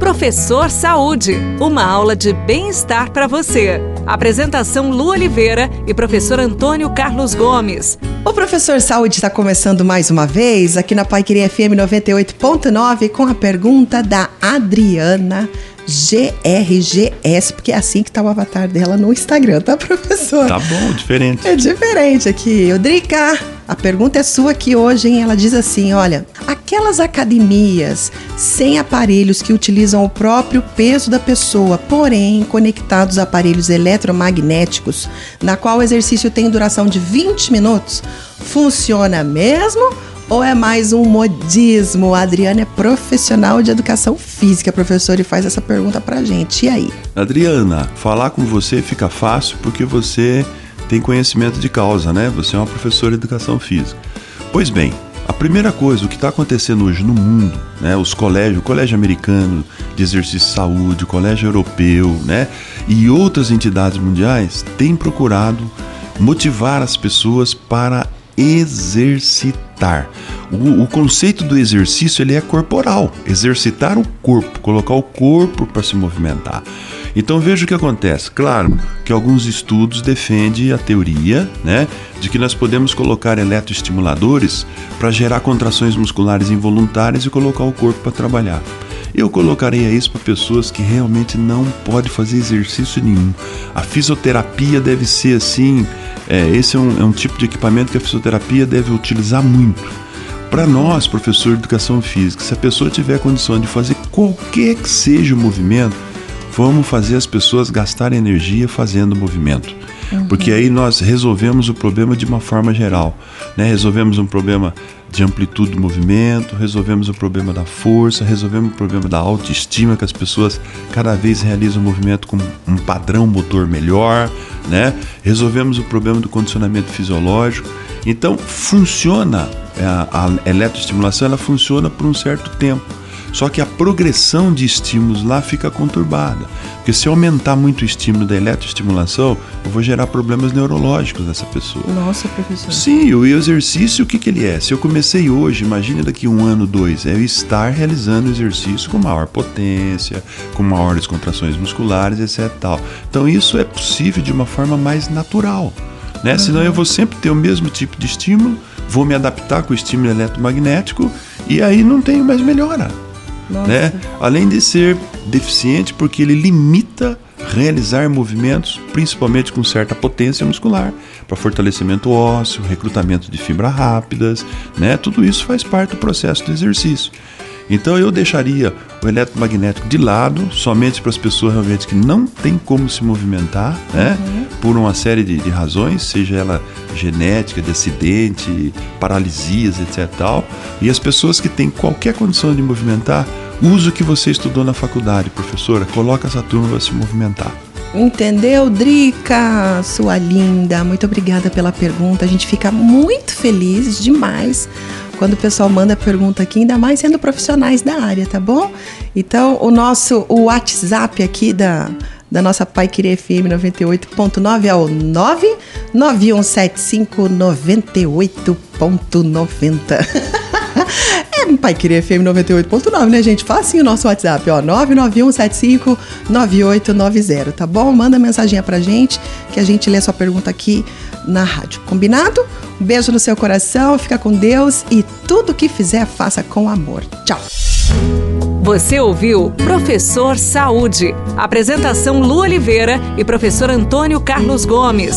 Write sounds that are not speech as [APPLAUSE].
Professor Saúde, uma aula de bem-estar para você. Apresentação Lu Oliveira e professor Antônio Carlos Gomes. O Professor Saúde está começando mais uma vez aqui na Pai Queria FM 98.9 com a pergunta da Adriana GRGS, porque é assim que tá o avatar dela no Instagram, tá, professor? Tá bom, diferente. É diferente aqui. Drica, a pergunta é sua aqui hoje, hein? Ela diz assim: olha, aquelas academias sem aparelhos que utilizam o próprio peso da pessoa, porém conectados a aparelhos eletromagnéticos, na qual o exercício tem duração de 20 minutos, funciona mesmo? ou é mais um modismo? A Adriana é profissional de educação física, professor, e faz essa pergunta pra gente. E aí? Adriana, falar com você fica fácil porque você tem conhecimento de causa, né? Você é uma professora de educação física. Pois bem, a primeira coisa, o que está acontecendo hoje no mundo, né? Os colégios, o colégio americano de exercício de saúde, o colégio europeu, né? E outras entidades mundiais têm procurado motivar as pessoas para exercitar. O, o, conceito do exercício ele é corporal, exercitar o corpo, colocar o corpo para se movimentar. Então veja o que acontece. Claro que alguns estudos defendem a teoria, né, de que nós podemos colocar eletroestimuladores para gerar contrações musculares involuntárias e colocar o corpo para trabalhar. Eu colocaria isso para pessoas que realmente não podem fazer exercício nenhum. A fisioterapia deve ser assim. É, esse é um, é um tipo de equipamento que a fisioterapia deve utilizar muito. Para nós, professor de educação física, se a pessoa tiver condição de fazer qualquer que seja o movimento, vamos fazer as pessoas gastarem energia fazendo o movimento. Uhum. Porque aí nós resolvemos o problema de uma forma geral. Né? Resolvemos um problema de amplitude do movimento, resolvemos o problema da força, resolvemos o problema da autoestima, que as pessoas cada vez realizam o movimento com um padrão motor melhor, né? Resolvemos o problema do condicionamento fisiológico. Então, funciona é, a, a eletroestimulação, ela funciona por um certo tempo. Só que a progressão de estímulos lá fica conturbada. Porque se aumentar muito o estímulo da eletroestimulação, eu vou gerar problemas neurológicos nessa pessoa. Nossa, professor. Sim, o exercício, o que, que ele é? Se eu comecei hoje, imagine daqui um ano, dois, é eu estar realizando o exercício com maior potência, com maiores contrações musculares, etc. Tal. Então isso é possível de uma forma mais natural. Né? Uhum. Senão eu vou sempre ter o mesmo tipo de estímulo, vou me adaptar com o estímulo eletromagnético e aí não tenho mais melhora né? Além de ser deficiente porque ele limita realizar movimentos, principalmente com certa potência muscular, para fortalecimento ósseo, recrutamento de fibras rápidas, né? Tudo isso faz parte do processo do exercício. Então eu deixaria o eletromagnético de lado, somente para as pessoas realmente que não tem como se movimentar, né? Uhum. Por uma série de, de, razões, seja ela genética, de acidente, paralisias, etc. Tal. E as pessoas que têm qualquer condição de movimentar, use o que você estudou na faculdade, professora. Coloca essa turma para se movimentar. Entendeu, Drica? Sua linda, muito obrigada pela pergunta. A gente fica muito feliz demais quando o pessoal manda pergunta aqui, ainda mais sendo profissionais da área, tá bom? Então, o nosso o WhatsApp aqui da, da nossa Pai Querer FM 98.9 é o 99175 98.90. [LAUGHS] é Pai Querer FM 98.9, né, gente? Facinho o nosso WhatsApp, ó, 991759890, tá bom? Manda mensagem pra gente que a gente lê sua pergunta aqui na rádio. Combinado? Um beijo no seu coração, fica com Deus e tudo que fizer, faça com amor. Tchau. Você ouviu Professor Saúde. Apresentação Lu Oliveira e professor Antônio Carlos Gomes.